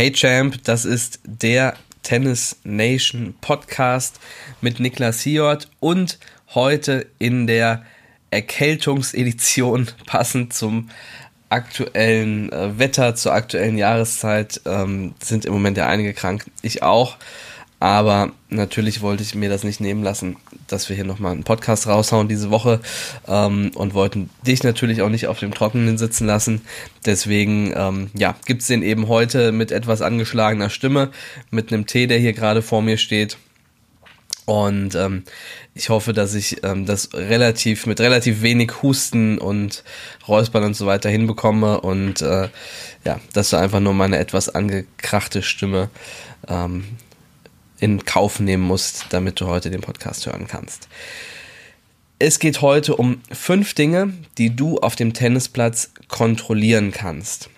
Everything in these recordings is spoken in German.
Hey Champ, das ist der Tennis Nation Podcast mit Niklas Hiort und heute in der Erkältungsedition passend zum aktuellen äh, Wetter, zur aktuellen Jahreszeit ähm, sind im Moment ja einige krank. Ich auch. Aber natürlich wollte ich mir das nicht nehmen lassen, dass wir hier nochmal einen Podcast raushauen diese Woche ähm, und wollten dich natürlich auch nicht auf dem Trockenen sitzen lassen. Deswegen, ähm, ja, gibt's den eben heute mit etwas angeschlagener Stimme, mit einem Tee, der hier gerade vor mir steht. Und ähm, ich hoffe, dass ich ähm, das relativ mit relativ wenig Husten und Räuspern und so weiter hinbekomme und äh, ja, dass du einfach nur meine etwas angekrachte Stimme ähm, in Kauf nehmen musst, damit du heute den Podcast hören kannst. Es geht heute um fünf Dinge, die du auf dem Tennisplatz kontrollieren kannst.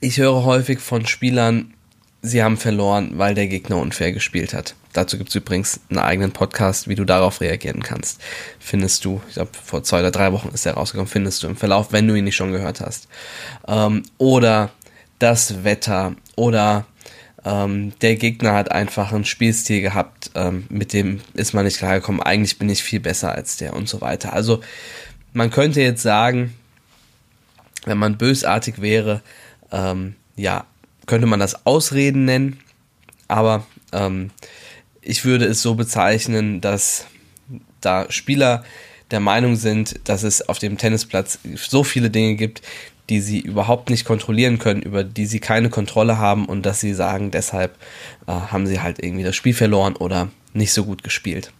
Ich höre häufig von Spielern, sie haben verloren, weil der Gegner unfair gespielt hat. Dazu gibt es übrigens einen eigenen Podcast, wie du darauf reagieren kannst. Findest du, ich glaube, vor zwei oder drei Wochen ist der rausgekommen, findest du im Verlauf, wenn du ihn nicht schon gehört hast. Ähm, oder das Wetter oder ähm, der Gegner hat einfach einen Spielstil gehabt, ähm, mit dem ist man nicht klargekommen. Eigentlich bin ich viel besser als der und so weiter. Also man könnte jetzt sagen, wenn man bösartig wäre, ähm, ja, könnte man das Ausreden nennen, aber ähm, ich würde es so bezeichnen, dass da Spieler der Meinung sind, dass es auf dem Tennisplatz so viele Dinge gibt, die sie überhaupt nicht kontrollieren können, über die sie keine Kontrolle haben und dass sie sagen, deshalb äh, haben sie halt irgendwie das Spiel verloren oder nicht so gut gespielt.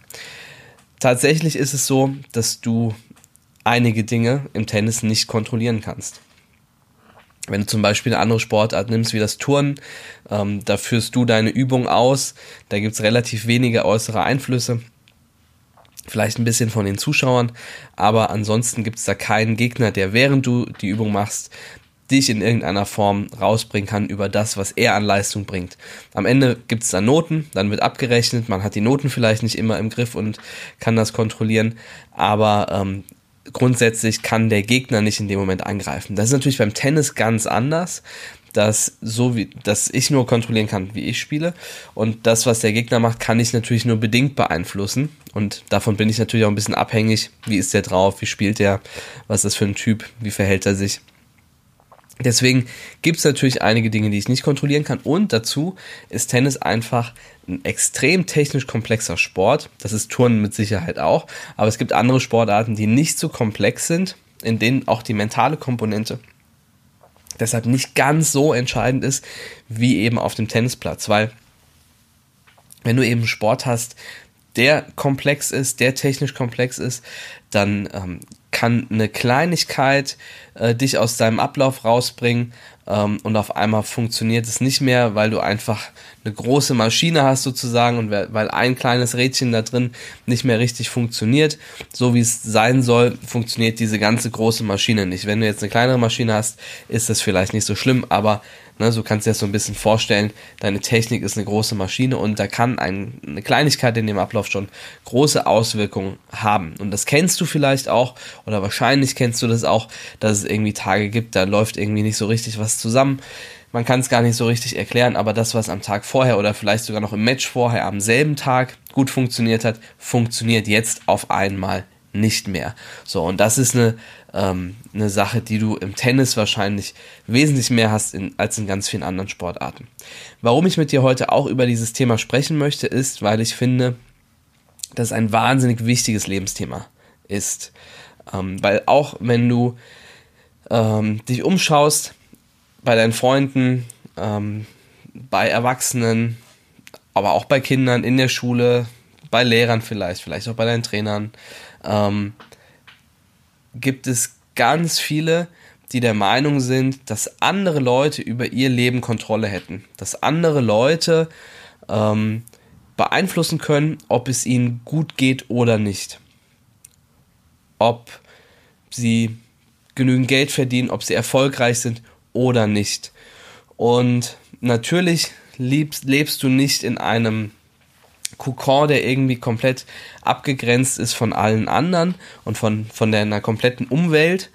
Tatsächlich ist es so, dass du einige Dinge im Tennis nicht kontrollieren kannst. Wenn du zum Beispiel eine andere Sportart nimmst wie das Turnen, ähm, da führst du deine Übung aus, da gibt es relativ wenige äußere Einflüsse vielleicht ein bisschen von den Zuschauern, aber ansonsten gibt es da keinen Gegner, der während du die Übung machst, dich in irgendeiner Form rausbringen kann über das, was er an Leistung bringt. Am Ende gibt es da Noten, dann wird abgerechnet, man hat die Noten vielleicht nicht immer im Griff und kann das kontrollieren, aber ähm, grundsätzlich kann der Gegner nicht in dem Moment angreifen. Das ist natürlich beim Tennis ganz anders dass so wie, dass ich nur kontrollieren kann, wie ich spiele. Und das, was der Gegner macht, kann ich natürlich nur bedingt beeinflussen. Und davon bin ich natürlich auch ein bisschen abhängig. Wie ist der drauf? Wie spielt der? Was ist das für ein Typ? Wie verhält er sich? Deswegen gibt es natürlich einige Dinge, die ich nicht kontrollieren kann. Und dazu ist Tennis einfach ein extrem technisch komplexer Sport. Das ist Turnen mit Sicherheit auch. Aber es gibt andere Sportarten, die nicht so komplex sind, in denen auch die mentale Komponente deshalb nicht ganz so entscheidend ist wie eben auf dem Tennisplatz, weil wenn du eben Sport hast, der komplex ist, der technisch komplex ist, dann ähm, kann eine Kleinigkeit äh, dich aus deinem Ablauf rausbringen ähm, und auf einmal funktioniert es nicht mehr, weil du einfach eine große Maschine hast sozusagen und weil ein kleines Rädchen da drin nicht mehr richtig funktioniert, so wie es sein soll, funktioniert diese ganze große Maschine nicht. Wenn du jetzt eine kleinere Maschine hast, ist das vielleicht nicht so schlimm, aber Ne, so kannst du dir das so ein bisschen vorstellen. Deine Technik ist eine große Maschine und da kann ein, eine Kleinigkeit in dem Ablauf schon große Auswirkungen haben. Und das kennst du vielleicht auch oder wahrscheinlich kennst du das auch, dass es irgendwie Tage gibt, da läuft irgendwie nicht so richtig was zusammen. Man kann es gar nicht so richtig erklären, aber das, was am Tag vorher oder vielleicht sogar noch im Match vorher am selben Tag gut funktioniert hat, funktioniert jetzt auf einmal nicht mehr. So, und das ist eine, ähm, eine Sache, die du im Tennis wahrscheinlich wesentlich mehr hast in, als in ganz vielen anderen Sportarten. Warum ich mit dir heute auch über dieses Thema sprechen möchte, ist, weil ich finde, dass ein wahnsinnig wichtiges Lebensthema ist. Ähm, weil auch wenn du ähm, dich umschaust bei deinen Freunden, ähm, bei Erwachsenen, aber auch bei Kindern in der Schule, bei Lehrern vielleicht, vielleicht auch bei deinen Trainern, ähm, gibt es ganz viele, die der Meinung sind, dass andere Leute über ihr Leben Kontrolle hätten. Dass andere Leute ähm, beeinflussen können, ob es ihnen gut geht oder nicht. Ob sie genügend Geld verdienen, ob sie erfolgreich sind oder nicht. Und natürlich lebst, lebst du nicht in einem Kokon, der irgendwie komplett abgegrenzt ist von allen anderen und von, von der, einer kompletten Umwelt.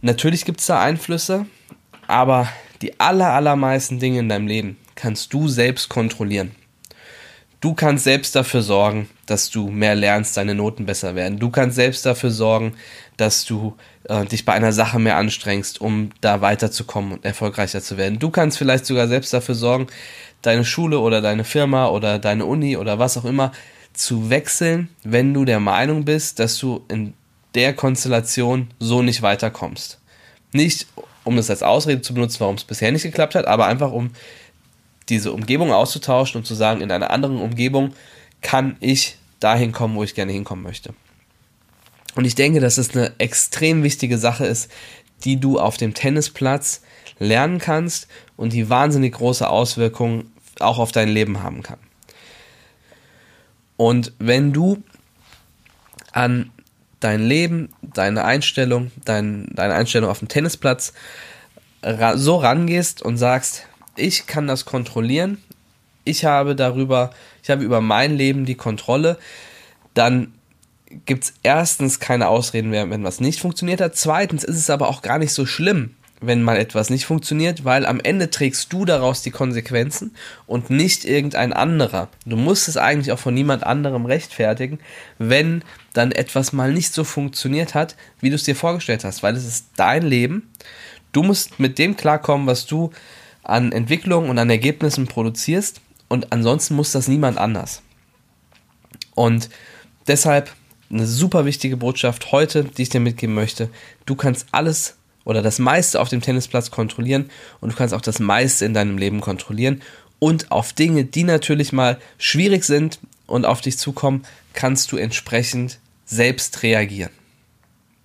Natürlich gibt es da Einflüsse, aber die aller, allermeisten Dinge in deinem Leben kannst du selbst kontrollieren. Du kannst selbst dafür sorgen, dass du mehr lernst, deine Noten besser werden. Du kannst selbst dafür sorgen, dass du äh, dich bei einer Sache mehr anstrengst, um da weiterzukommen und erfolgreicher zu werden. Du kannst vielleicht sogar selbst dafür sorgen, deine Schule oder deine Firma oder deine Uni oder was auch immer zu wechseln, wenn du der Meinung bist, dass du in der Konstellation so nicht weiterkommst. Nicht, um es als Ausrede zu benutzen, warum es bisher nicht geklappt hat, aber einfach um diese Umgebung auszutauschen und zu sagen, in einer anderen Umgebung kann ich dahin kommen, wo ich gerne hinkommen möchte. Und ich denke, dass es eine extrem wichtige Sache ist, die du auf dem Tennisplatz lernen kannst und die wahnsinnig große Auswirkungen auch auf dein Leben haben kann. Und wenn du an dein Leben, deine Einstellung, dein, deine Einstellung auf dem Tennisplatz so rangehst und sagst, ich kann das kontrollieren, ich habe darüber, ich habe über mein Leben die Kontrolle, dann gibt es erstens keine Ausreden mehr, wenn was nicht funktioniert hat. Zweitens ist es aber auch gar nicht so schlimm, wenn mal etwas nicht funktioniert, weil am Ende trägst du daraus die Konsequenzen und nicht irgendein anderer. Du musst es eigentlich auch von niemand anderem rechtfertigen, wenn dann etwas mal nicht so funktioniert hat, wie du es dir vorgestellt hast, weil es ist dein Leben. Du musst mit dem klarkommen, was du an Entwicklung und an Ergebnissen produzierst und ansonsten muss das niemand anders. Und deshalb eine super wichtige Botschaft heute, die ich dir mitgeben möchte. Du kannst alles oder das meiste auf dem Tennisplatz kontrollieren und du kannst auch das meiste in deinem Leben kontrollieren. Und auf Dinge, die natürlich mal schwierig sind und auf dich zukommen, kannst du entsprechend selbst reagieren.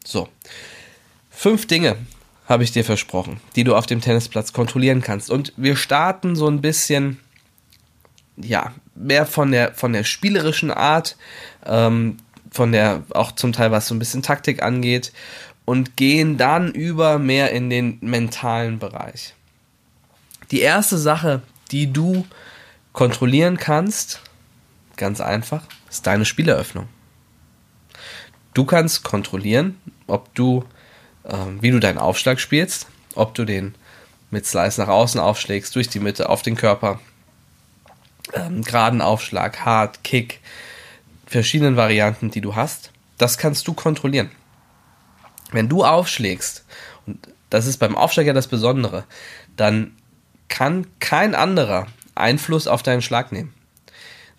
So. Fünf Dinge, habe ich dir versprochen, die du auf dem Tennisplatz kontrollieren kannst. Und wir starten so ein bisschen, ja, mehr von der, von der spielerischen Art, ähm, von der, auch zum Teil was so ein bisschen Taktik angeht und gehen dann über mehr in den mentalen Bereich. Die erste Sache, die du kontrollieren kannst, ganz einfach, ist deine Spieleröffnung. Du kannst kontrollieren, ob du ähm, wie du deinen Aufschlag spielst, ob du den mit Slice nach außen aufschlägst, durch die Mitte, auf den Körper, ähm, geraden Aufschlag, Hard, Kick, verschiedenen Varianten, die du hast, das kannst du kontrollieren. Wenn du aufschlägst, und das ist beim Aufschlag ja das Besondere, dann kann kein anderer Einfluss auf deinen Schlag nehmen.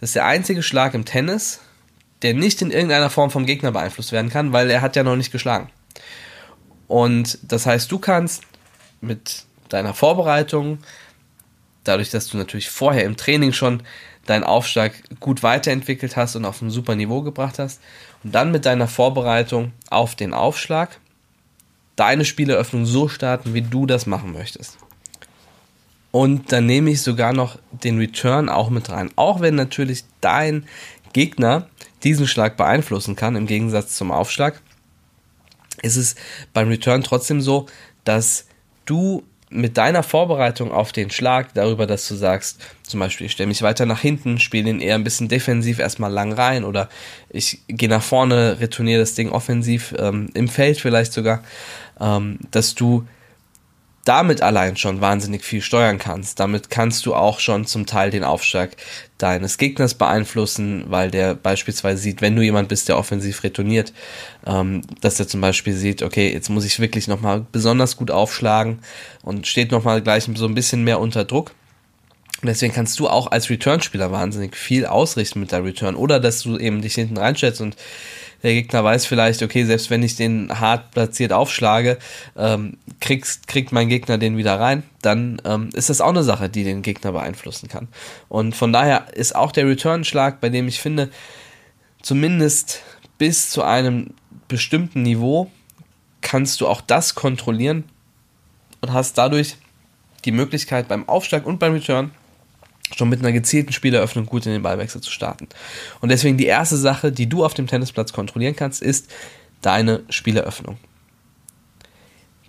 Das ist der einzige Schlag im Tennis, der nicht in irgendeiner Form vom Gegner beeinflusst werden kann, weil er hat ja noch nicht geschlagen. Und das heißt, du kannst mit deiner Vorbereitung, dadurch, dass du natürlich vorher im Training schon deinen Aufschlag gut weiterentwickelt hast und auf ein super Niveau gebracht hast, und dann mit deiner Vorbereitung auf den Aufschlag deine Spieleröffnung so starten, wie du das machen möchtest. Und dann nehme ich sogar noch den Return auch mit rein. Auch wenn natürlich dein Gegner diesen Schlag beeinflussen kann, im Gegensatz zum Aufschlag, ist es beim Return trotzdem so, dass du mit deiner Vorbereitung auf den Schlag, darüber, dass du sagst, zum Beispiel, ich stelle mich weiter nach hinten, spiele den eher ein bisschen defensiv erstmal lang rein oder ich gehe nach vorne, retourniere das Ding offensiv ähm, im Feld vielleicht sogar, ähm, dass du damit allein schon wahnsinnig viel steuern kannst. Damit kannst du auch schon zum Teil den Aufschlag deines Gegners beeinflussen, weil der beispielsweise sieht, wenn du jemand bist, der offensiv retourniert, ähm, dass er zum Beispiel sieht, okay, jetzt muss ich wirklich nochmal besonders gut aufschlagen und steht nochmal gleich so ein bisschen mehr unter Druck. Deswegen kannst du auch als Return-Spieler wahnsinnig viel ausrichten mit der Return oder dass du eben dich hinten reinstellst und der Gegner weiß vielleicht, okay, selbst wenn ich den hart platziert aufschlage, ähm, kriegst, kriegt mein Gegner den wieder rein, dann ähm, ist das auch eine Sache, die den Gegner beeinflussen kann. Und von daher ist auch der Return-Schlag, bei dem ich finde, zumindest bis zu einem bestimmten Niveau kannst du auch das kontrollieren und hast dadurch die Möglichkeit beim Aufschlag und beim Return schon mit einer gezielten Spieleröffnung gut in den Ballwechsel zu starten. Und deswegen die erste Sache, die du auf dem Tennisplatz kontrollieren kannst, ist deine Spieleröffnung.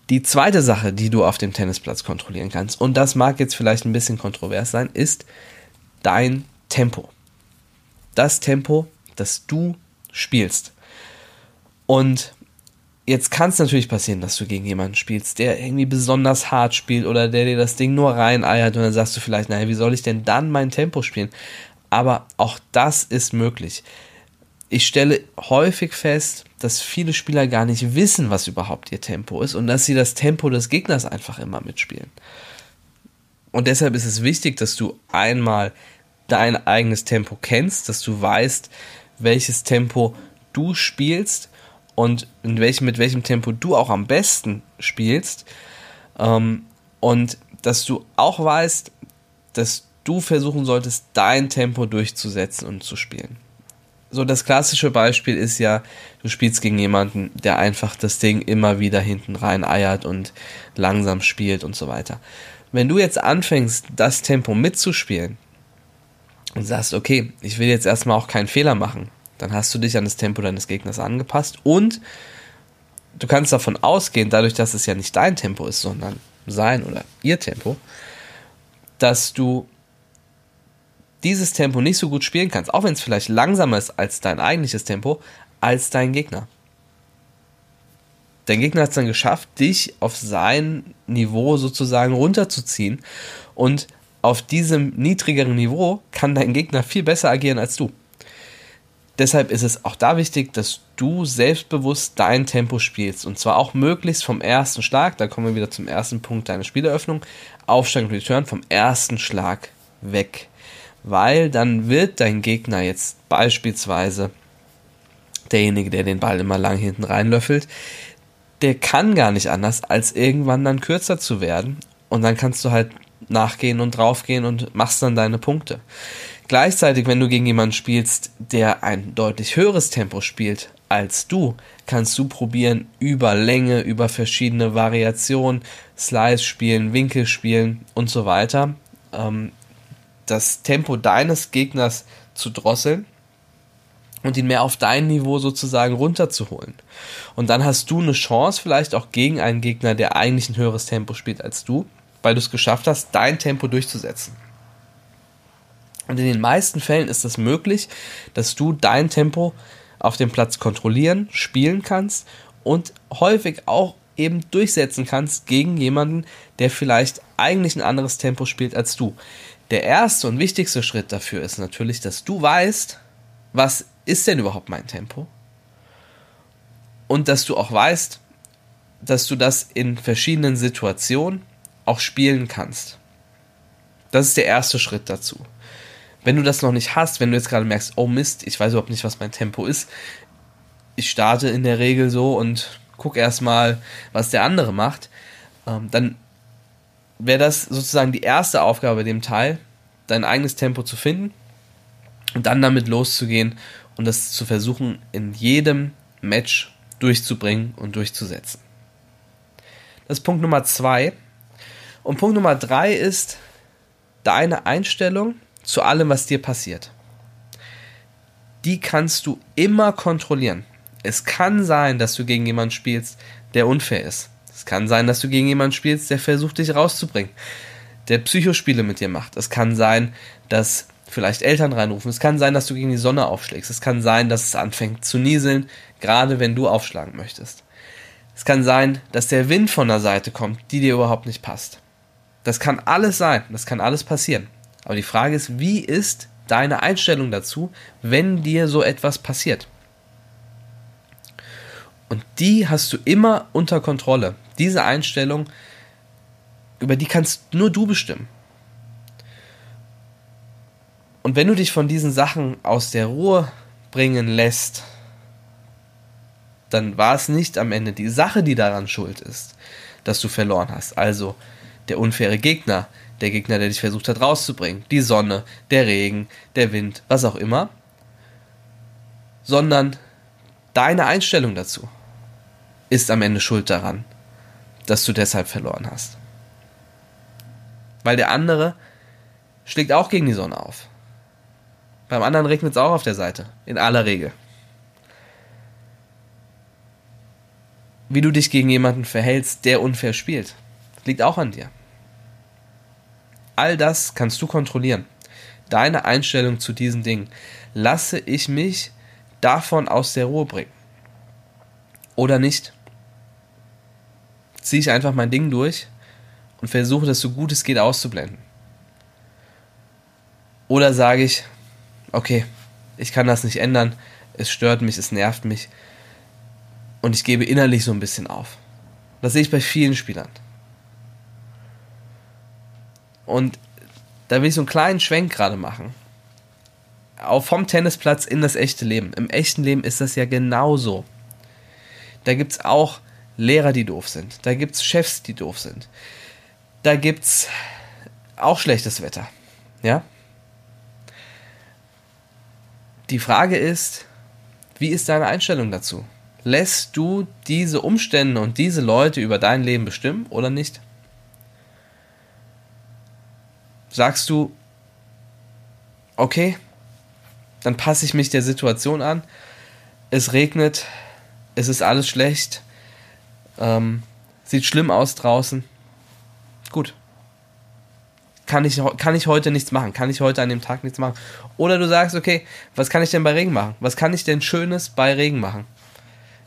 Die zweite Sache, die du auf dem Tennisplatz kontrollieren kannst, und das mag jetzt vielleicht ein bisschen kontrovers sein, ist dein Tempo. Das Tempo, das du spielst. Und Jetzt kann es natürlich passieren, dass du gegen jemanden spielst, der irgendwie besonders hart spielt oder der dir das Ding nur reineiert und dann sagst du vielleicht, naja, wie soll ich denn dann mein Tempo spielen? Aber auch das ist möglich. Ich stelle häufig fest, dass viele Spieler gar nicht wissen, was überhaupt ihr Tempo ist und dass sie das Tempo des Gegners einfach immer mitspielen. Und deshalb ist es wichtig, dass du einmal dein eigenes Tempo kennst, dass du weißt, welches Tempo du spielst und in welchem, mit welchem Tempo du auch am besten spielst. Ähm, und dass du auch weißt, dass du versuchen solltest, dein Tempo durchzusetzen und zu spielen. So, das klassische Beispiel ist ja, du spielst gegen jemanden, der einfach das Ding immer wieder hinten rein eiert und langsam spielt und so weiter. Wenn du jetzt anfängst, das Tempo mitzuspielen und sagst, okay, ich will jetzt erstmal auch keinen Fehler machen, dann hast du dich an das Tempo deines Gegners angepasst und du kannst davon ausgehen, dadurch, dass es ja nicht dein Tempo ist, sondern sein oder ihr Tempo, dass du dieses Tempo nicht so gut spielen kannst, auch wenn es vielleicht langsamer ist als dein eigentliches Tempo, als dein Gegner. Dein Gegner hat es dann geschafft, dich auf sein Niveau sozusagen runterzuziehen und auf diesem niedrigeren Niveau kann dein Gegner viel besser agieren als du. Deshalb ist es auch da wichtig, dass du selbstbewusst dein Tempo spielst. Und zwar auch möglichst vom ersten Schlag, da kommen wir wieder zum ersten Punkt deiner Spieleröffnung, Aufschlag und Return vom ersten Schlag weg. Weil dann wird dein Gegner jetzt beispielsweise derjenige, der den Ball immer lang hinten reinlöffelt, der kann gar nicht anders, als irgendwann dann kürzer zu werden. Und dann kannst du halt nachgehen und draufgehen und machst dann deine Punkte. Gleichzeitig, wenn du gegen jemanden spielst, der ein deutlich höheres Tempo spielt als du, kannst du probieren, über Länge, über verschiedene Variationen, Slice spielen, Winkel spielen und so weiter, ähm, das Tempo deines Gegners zu drosseln und ihn mehr auf dein Niveau sozusagen runterzuholen. Und dann hast du eine Chance, vielleicht auch gegen einen Gegner, der eigentlich ein höheres Tempo spielt als du, weil du es geschafft hast, dein Tempo durchzusetzen. Und in den meisten Fällen ist es das möglich, dass du dein Tempo auf dem Platz kontrollieren, spielen kannst und häufig auch eben durchsetzen kannst gegen jemanden, der vielleicht eigentlich ein anderes Tempo spielt als du. Der erste und wichtigste Schritt dafür ist natürlich, dass du weißt, was ist denn überhaupt mein Tempo? Und dass du auch weißt, dass du das in verschiedenen Situationen auch spielen kannst. Das ist der erste Schritt dazu. Wenn du das noch nicht hast, wenn du jetzt gerade merkst, oh Mist, ich weiß überhaupt nicht, was mein Tempo ist, ich starte in der Regel so und guck erstmal, was der andere macht, ähm, dann wäre das sozusagen die erste Aufgabe dem Teil, dein eigenes Tempo zu finden und dann damit loszugehen und das zu versuchen, in jedem Match durchzubringen und durchzusetzen. Das ist Punkt Nummer zwei. Und Punkt Nummer drei ist deine Einstellung zu allem, was dir passiert. Die kannst du immer kontrollieren. Es kann sein, dass du gegen jemanden spielst, der unfair ist. Es kann sein, dass du gegen jemanden spielst, der versucht, dich rauszubringen, der Psychospiele mit dir macht. Es kann sein, dass vielleicht Eltern reinrufen. Es kann sein, dass du gegen die Sonne aufschlägst. Es kann sein, dass es anfängt zu nieseln, gerade wenn du aufschlagen möchtest. Es kann sein, dass der Wind von der Seite kommt, die dir überhaupt nicht passt. Das kann alles sein, das kann alles passieren. Aber die Frage ist, wie ist deine Einstellung dazu, wenn dir so etwas passiert? Und die hast du immer unter Kontrolle. Diese Einstellung, über die kannst nur du bestimmen. Und wenn du dich von diesen Sachen aus der Ruhe bringen lässt, dann war es nicht am Ende die Sache, die daran schuld ist, dass du verloren hast. Also der unfaire Gegner, der Gegner, der dich versucht hat rauszubringen, die Sonne, der Regen, der Wind, was auch immer, sondern deine Einstellung dazu ist am Ende schuld daran, dass du deshalb verloren hast. Weil der andere schlägt auch gegen die Sonne auf. Beim anderen regnet es auch auf der Seite, in aller Regel. Wie du dich gegen jemanden verhältst, der unfair spielt, liegt auch an dir. All das kannst du kontrollieren. Deine Einstellung zu diesen Dingen. Lasse ich mich davon aus der Ruhe bringen? Oder nicht? ziehe ich einfach mein Ding durch und versuche das so gut es geht auszublenden. Oder sage ich, okay, ich kann das nicht ändern, es stört mich, es nervt mich und ich gebe innerlich so ein bisschen auf. Das sehe ich bei vielen Spielern. Und da will ich so einen kleinen Schwenk gerade machen. Auch vom Tennisplatz in das echte Leben. Im echten Leben ist das ja genauso. Da gibt es auch Lehrer, die doof sind. Da gibt es Chefs, die doof sind. Da gibt es auch schlechtes Wetter. Ja? Die Frage ist, wie ist deine Einstellung dazu? Lässt du diese Umstände und diese Leute über dein Leben bestimmen oder nicht? Sagst du, okay, dann passe ich mich der Situation an. Es regnet, es ist alles schlecht, ähm, sieht schlimm aus draußen. Gut. Kann ich, kann ich heute nichts machen? Kann ich heute an dem Tag nichts machen? Oder du sagst, okay, was kann ich denn bei Regen machen? Was kann ich denn Schönes bei Regen machen?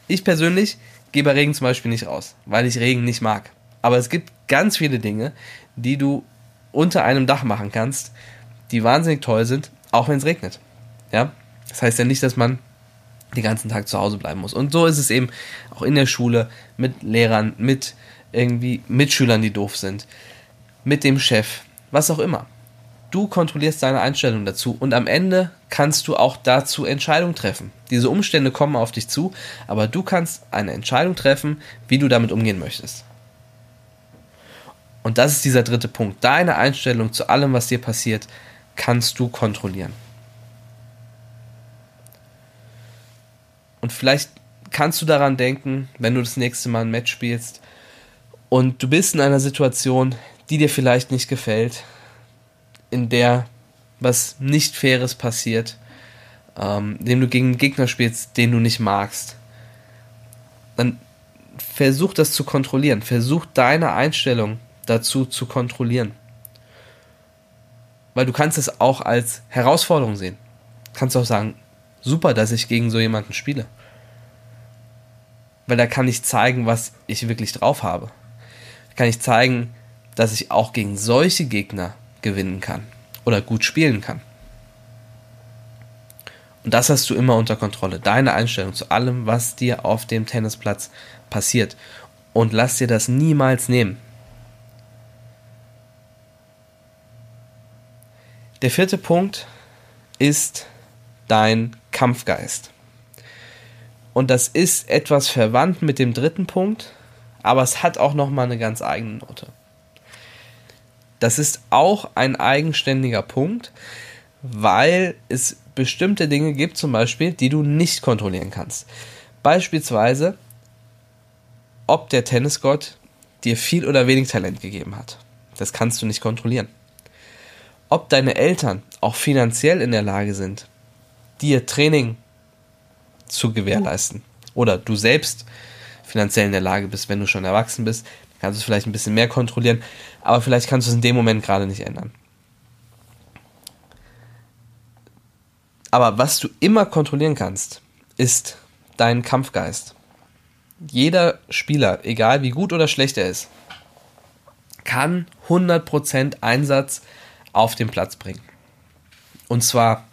Ich persönlich gehe bei Regen zum Beispiel nicht raus, weil ich Regen nicht mag. Aber es gibt ganz viele Dinge, die du unter einem Dach machen kannst, die wahnsinnig toll sind, auch wenn es regnet. Ja? Das heißt ja nicht, dass man den ganzen Tag zu Hause bleiben muss. Und so ist es eben auch in der Schule mit Lehrern, mit irgendwie Mitschülern, die doof sind, mit dem Chef, was auch immer. Du kontrollierst deine Einstellung dazu und am Ende kannst du auch dazu Entscheidungen treffen. Diese Umstände kommen auf dich zu, aber du kannst eine Entscheidung treffen, wie du damit umgehen möchtest. Und das ist dieser dritte Punkt. Deine Einstellung zu allem, was dir passiert, kannst du kontrollieren. Und vielleicht kannst du daran denken, wenn du das nächste Mal ein Match spielst und du bist in einer Situation, die dir vielleicht nicht gefällt, in der was nicht Faires passiert, ähm, indem du gegen einen Gegner spielst, den du nicht magst, dann versuch das zu kontrollieren. Versuch deine Einstellung dazu zu kontrollieren. Weil du kannst es auch als Herausforderung sehen. Du kannst auch sagen, super, dass ich gegen so jemanden spiele. Weil da kann ich zeigen, was ich wirklich drauf habe. Da kann ich zeigen, dass ich auch gegen solche Gegner gewinnen kann oder gut spielen kann. Und das hast du immer unter Kontrolle. Deine Einstellung zu allem, was dir auf dem Tennisplatz passiert. Und lass dir das niemals nehmen. Der vierte Punkt ist dein Kampfgeist. Und das ist etwas verwandt mit dem dritten Punkt, aber es hat auch noch mal eine ganz eigene Note. Das ist auch ein eigenständiger Punkt, weil es bestimmte Dinge gibt, zum Beispiel, die du nicht kontrollieren kannst. Beispielsweise, ob der Tennisgott dir viel oder wenig Talent gegeben hat. Das kannst du nicht kontrollieren ob deine Eltern auch finanziell in der Lage sind, dir Training zu gewährleisten oder du selbst finanziell in der Lage bist, wenn du schon erwachsen bist, kannst du es vielleicht ein bisschen mehr kontrollieren, aber vielleicht kannst du es in dem Moment gerade nicht ändern. Aber was du immer kontrollieren kannst, ist dein Kampfgeist. Jeder Spieler, egal wie gut oder schlecht er ist, kann 100% Einsatz auf den Platz bringen. Und zwar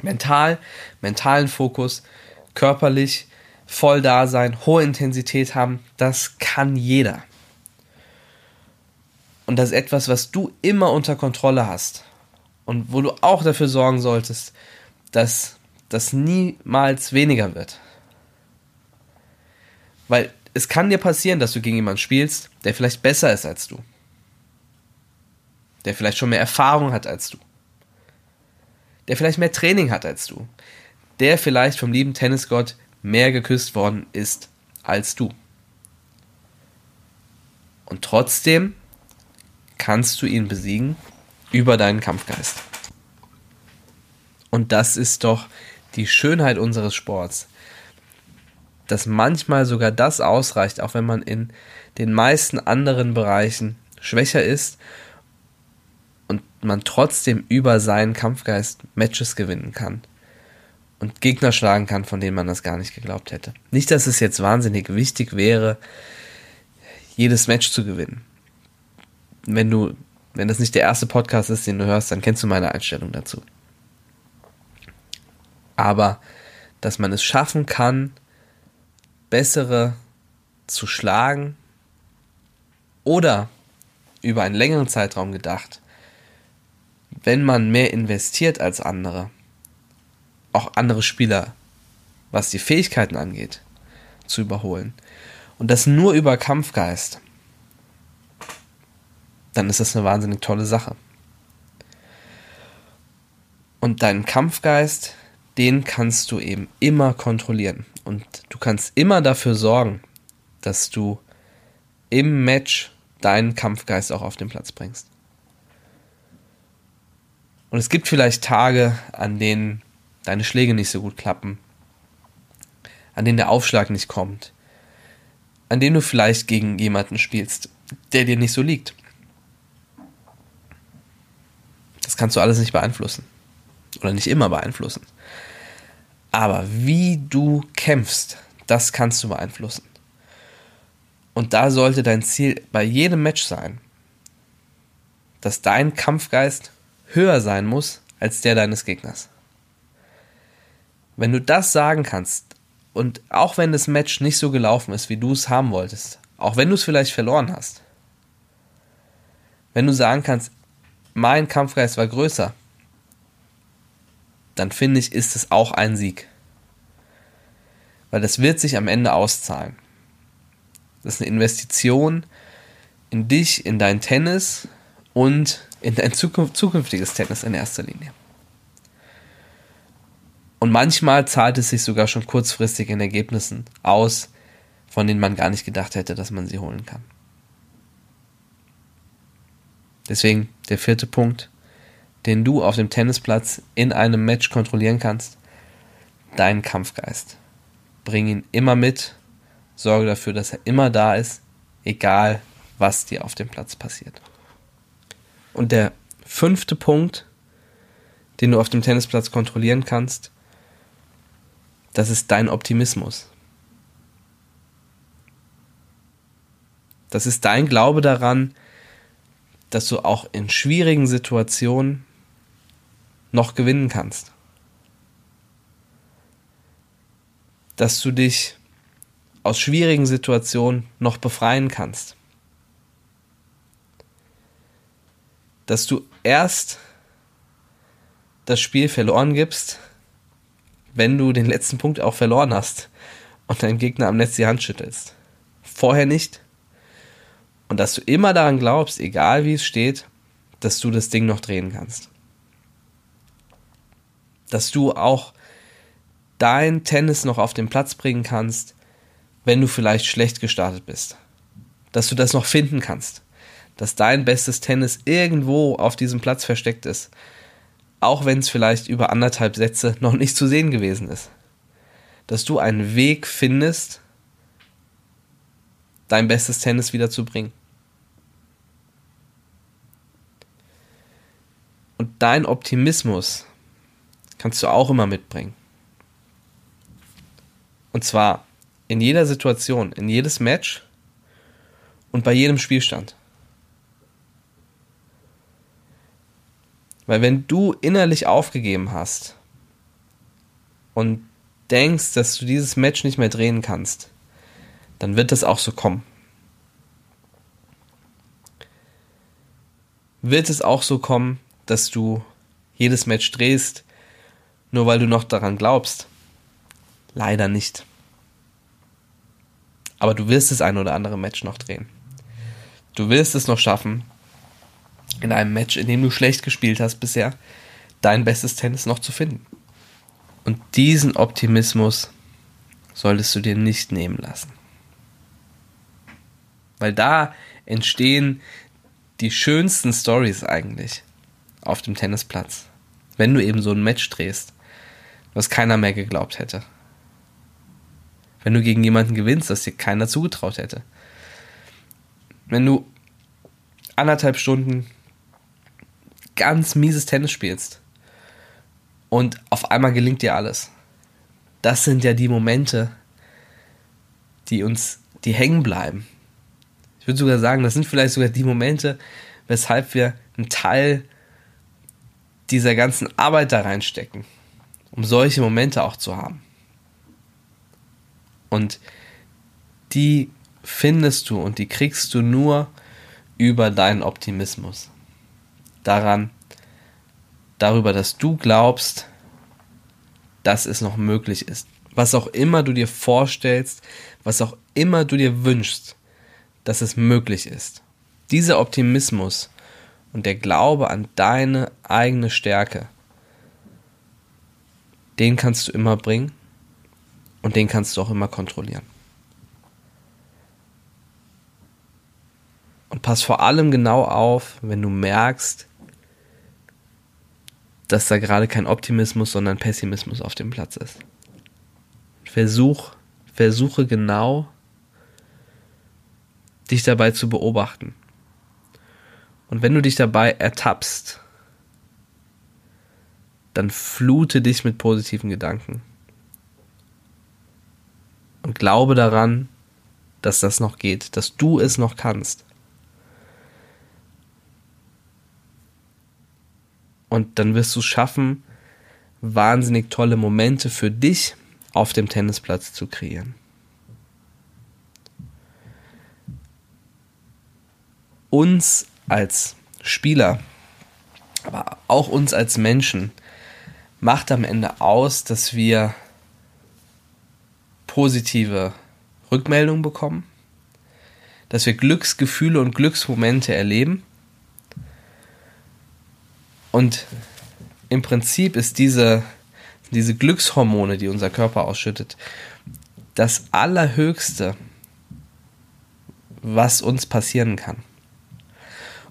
mental, mentalen Fokus, körperlich, voll da sein, hohe Intensität haben, das kann jeder. Und das ist etwas, was du immer unter Kontrolle hast. Und wo du auch dafür sorgen solltest, dass das niemals weniger wird. Weil es kann dir passieren, dass du gegen jemanden spielst, der vielleicht besser ist als du der vielleicht schon mehr Erfahrung hat als du, der vielleicht mehr Training hat als du, der vielleicht vom lieben Tennisgott mehr geküsst worden ist als du. Und trotzdem kannst du ihn besiegen über deinen Kampfgeist. Und das ist doch die Schönheit unseres Sports, dass manchmal sogar das ausreicht, auch wenn man in den meisten anderen Bereichen schwächer ist und man trotzdem über seinen Kampfgeist Matches gewinnen kann und Gegner schlagen kann, von denen man das gar nicht geglaubt hätte. Nicht, dass es jetzt wahnsinnig wichtig wäre, jedes Match zu gewinnen. Wenn du, wenn das nicht der erste Podcast ist, den du hörst, dann kennst du meine Einstellung dazu. Aber dass man es schaffen kann, bessere zu schlagen oder über einen längeren Zeitraum gedacht, wenn man mehr investiert als andere, auch andere Spieler, was die Fähigkeiten angeht, zu überholen. Und das nur über Kampfgeist. Dann ist das eine wahnsinnig tolle Sache. Und deinen Kampfgeist, den kannst du eben immer kontrollieren. Und du kannst immer dafür sorgen, dass du im Match deinen Kampfgeist auch auf den Platz bringst. Und es gibt vielleicht Tage, an denen deine Schläge nicht so gut klappen, an denen der Aufschlag nicht kommt, an denen du vielleicht gegen jemanden spielst, der dir nicht so liegt. Das kannst du alles nicht beeinflussen. Oder nicht immer beeinflussen. Aber wie du kämpfst, das kannst du beeinflussen. Und da sollte dein Ziel bei jedem Match sein, dass dein Kampfgeist höher sein muss als der deines Gegners. Wenn du das sagen kannst, und auch wenn das Match nicht so gelaufen ist, wie du es haben wolltest, auch wenn du es vielleicht verloren hast, wenn du sagen kannst, mein Kampfgeist war größer, dann finde ich, ist es auch ein Sieg. Weil das wird sich am Ende auszahlen. Das ist eine Investition in dich, in dein Tennis und in dein zukünftiges Tennis in erster Linie. Und manchmal zahlt es sich sogar schon kurzfristig in Ergebnissen aus, von denen man gar nicht gedacht hätte, dass man sie holen kann. Deswegen der vierte Punkt, den du auf dem Tennisplatz in einem Match kontrollieren kannst, dein Kampfgeist. Bring ihn immer mit, sorge dafür, dass er immer da ist, egal was dir auf dem Platz passiert. Und der fünfte Punkt, den du auf dem Tennisplatz kontrollieren kannst, das ist dein Optimismus. Das ist dein Glaube daran, dass du auch in schwierigen Situationen noch gewinnen kannst. Dass du dich aus schwierigen Situationen noch befreien kannst. Dass du erst das Spiel verloren gibst, wenn du den letzten Punkt auch verloren hast und deinem Gegner am Netz die Hand schüttelst. Vorher nicht. Und dass du immer daran glaubst, egal wie es steht, dass du das Ding noch drehen kannst. Dass du auch dein Tennis noch auf den Platz bringen kannst, wenn du vielleicht schlecht gestartet bist. Dass du das noch finden kannst. Dass dein bestes Tennis irgendwo auf diesem Platz versteckt ist auch wenn es vielleicht über anderthalb Sätze noch nicht zu sehen gewesen ist. Dass du einen Weg findest, dein bestes Tennis wieder zu bringen. Und dein Optimismus kannst du auch immer mitbringen. Und zwar in jeder Situation, in jedes Match und bei jedem Spielstand. Weil wenn du innerlich aufgegeben hast und denkst, dass du dieses Match nicht mehr drehen kannst, dann wird das auch so kommen. Wird es auch so kommen, dass du jedes Match drehst, nur weil du noch daran glaubst? Leider nicht. Aber du wirst das ein oder andere Match noch drehen. Du wirst es noch schaffen, in einem Match, in dem du schlecht gespielt hast bisher, dein bestes Tennis noch zu finden. Und diesen Optimismus solltest du dir nicht nehmen lassen. Weil da entstehen die schönsten Stories eigentlich auf dem Tennisplatz. Wenn du eben so ein Match drehst, was keiner mehr geglaubt hätte. Wenn du gegen jemanden gewinnst, das dir keiner zugetraut hätte. Wenn du anderthalb Stunden ganz mieses Tennis spielst und auf einmal gelingt dir alles. Das sind ja die Momente, die uns, die hängen bleiben. Ich würde sogar sagen, das sind vielleicht sogar die Momente, weshalb wir einen Teil dieser ganzen Arbeit da reinstecken, um solche Momente auch zu haben. Und die findest du und die kriegst du nur über deinen Optimismus. Daran, darüber, dass du glaubst, dass es noch möglich ist. Was auch immer du dir vorstellst, was auch immer du dir wünschst, dass es möglich ist. Dieser Optimismus und der Glaube an deine eigene Stärke, den kannst du immer bringen und den kannst du auch immer kontrollieren. Und pass vor allem genau auf, wenn du merkst, dass da gerade kein Optimismus, sondern Pessimismus auf dem Platz ist. Versuch, versuche genau, dich dabei zu beobachten. Und wenn du dich dabei ertappst, dann flute dich mit positiven Gedanken. Und glaube daran, dass das noch geht, dass du es noch kannst. Und dann wirst du es schaffen, wahnsinnig tolle Momente für dich auf dem Tennisplatz zu kreieren. Uns als Spieler, aber auch uns als Menschen macht am Ende aus, dass wir positive Rückmeldungen bekommen, dass wir Glücksgefühle und Glücksmomente erleben. Und im Prinzip ist diese, diese Glückshormone, die unser Körper ausschüttet, das Allerhöchste, was uns passieren kann.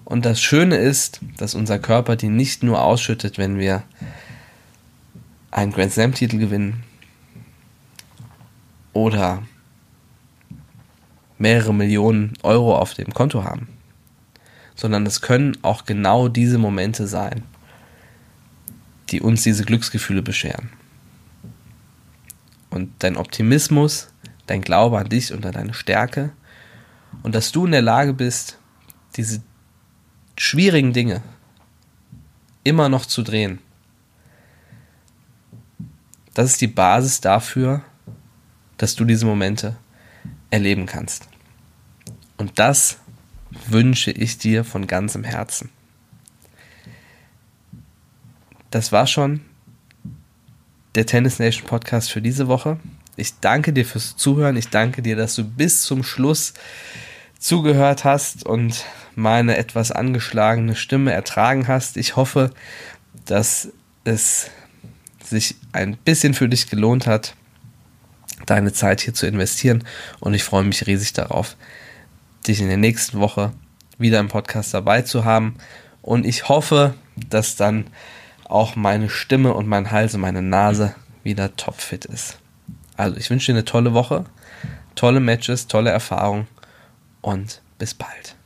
Und das Schöne ist, dass unser Körper die nicht nur ausschüttet, wenn wir einen Grand Slam-Titel gewinnen oder mehrere Millionen Euro auf dem Konto haben, sondern es können auch genau diese Momente sein, die uns diese Glücksgefühle bescheren. Und dein Optimismus, dein Glaube an dich und an deine Stärke und dass du in der Lage bist, diese schwierigen Dinge immer noch zu drehen. Das ist die Basis dafür, dass du diese Momente erleben kannst. Und das wünsche ich dir von ganzem Herzen. Das war schon der Tennis Nation Podcast für diese Woche. Ich danke dir fürs Zuhören. Ich danke dir, dass du bis zum Schluss zugehört hast und meine etwas angeschlagene Stimme ertragen hast. Ich hoffe, dass es sich ein bisschen für dich gelohnt hat, deine Zeit hier zu investieren. Und ich freue mich riesig darauf, dich in der nächsten Woche wieder im Podcast dabei zu haben. Und ich hoffe, dass dann auch meine Stimme und mein Hals und meine Nase wieder topfit ist. Also ich wünsche dir eine tolle Woche, tolle Matches, tolle Erfahrungen und bis bald.